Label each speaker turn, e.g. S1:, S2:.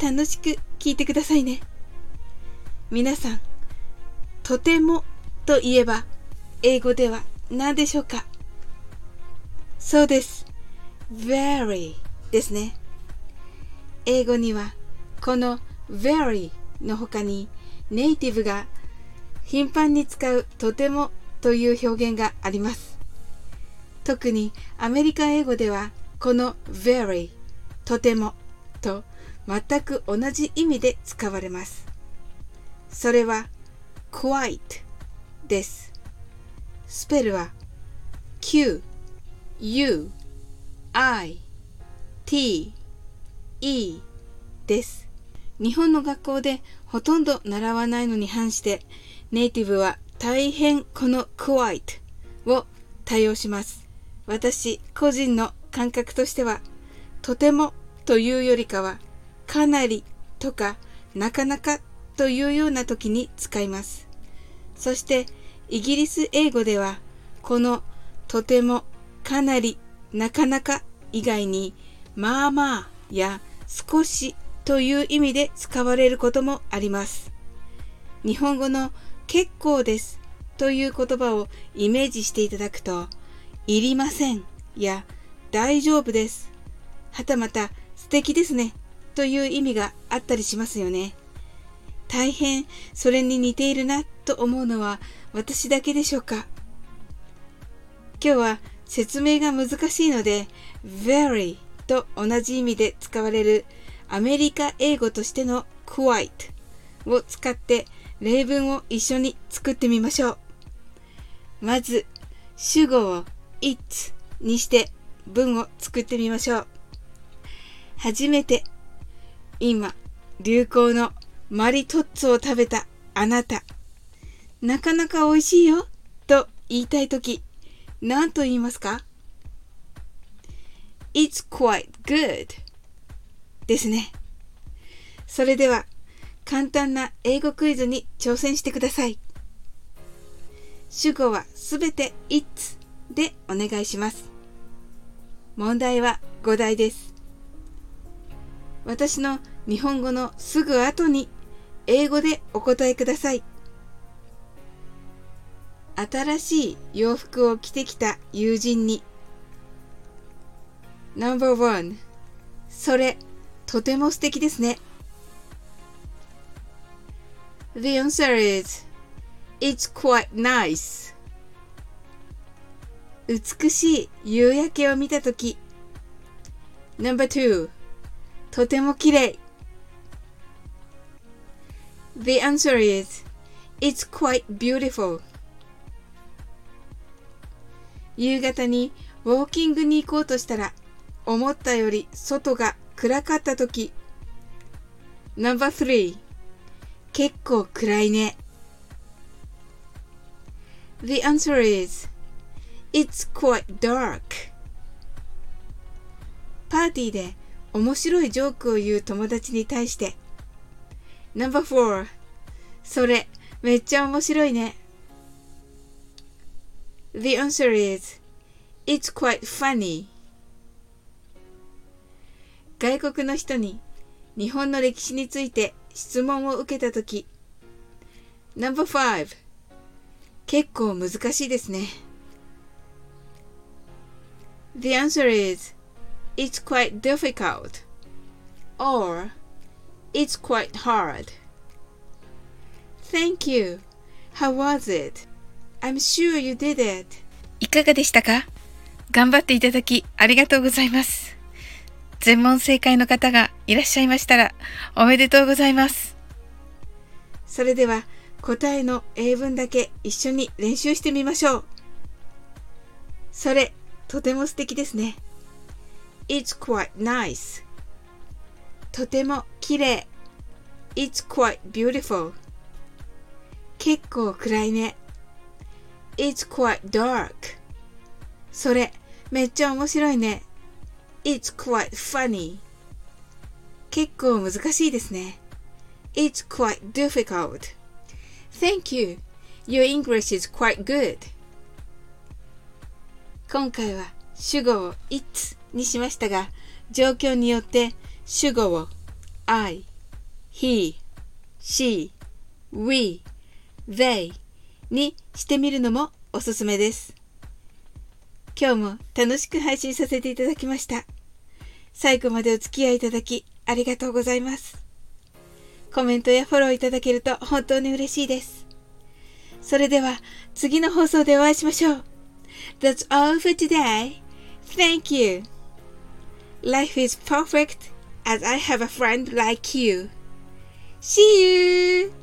S1: 楽しく聞いてくださいね。皆さん、とてもといえば英語では何でしょうか？そうです。very ですね。英語にはこの very の他にネイティブが頻繁に使うとてもという表現があります。特にアメリカ英語ではこの very とてもと全く同じ意味で使われます。それは quite です。スペルは q, u, i, t, e です。日本の学校でほとんど習わないのに反してネイティブは大変この quite を多用します。私個人の感覚としてはとてもというよりかはかなりとかなかなかというような時に使います。そしてイギリス英語ではこのとてもかなりなかなか以外にまあまあや少しという意味で使われることもあります。日本語の結構ですという言葉をイメージしていただくと、いりませんや大丈夫です。はたまた素敵ですねという意味があったりしますよね。大変それに似ているなと思うのは私だけでしょうか今日は説明が難しいので very と同じ意味で使われるアメリカ英語としての quite を使って例文を一緒に作ってみましょう。まず主語を it にして文を作ってみましょう。はじめて今流行のマリトッツォを食べたあなた。なかなか美味しいよと言いたいとき、何と言いますか ?It's quite good ですね。それでは簡単な英語クイズに挑戦してください。主語はすべて It's でお願いします。問題は5題です。私の日本語のすぐ後に英語でお答えください。新しい洋服を着てきた友人に No.1 それとても素敵ですね。The answer is It's quite nice. 美しい夕焼けを見たとき No.2 とても綺麗 The answer is It's quite beautiful. 夕方にウォーキングに行こうとしたら思ったより外が暗かったとき No.3 結構暗いね The answer is It's quite dark. パーティーで面白いジョークを言う友達に対して。No.4 それめっちゃ面白いね。The answer is It's quite funny. 外国の人に日本の歴史について質問を受けたとき No.5 結構難しいですね。The answer is It's quite difficult or It's quite hard. Thank you. How was it? I'm sure you did it. いかがでしたか？頑張っていただきありがとうございます。全問正解の方がいらっしゃいましたらおめでとうございます。それでは答えの英文だけ一緒に練習してみましょう。それ、とても素敵ですね。It's quite nice. とても綺麗 It's quite beautiful. 結構暗いね。It's quite dark. それ、めっちゃ面白いね。It's quite funny. 結構難しいですね。It's quite difficult. Thank you. Your English is quite good. 今回は主語を it にしましたが、状況によって主語を I, He, She, We, They にしてみるのもおすすめです。今日も楽しく配信させていただきました。最後までお付き合いいただきありがとうございます。コメントやフォローいただけると本当に嬉しいです。それでは次の放送でお会いしましょう。That's all for today. Thank you. Life is perfect as I have a friend like you. See you!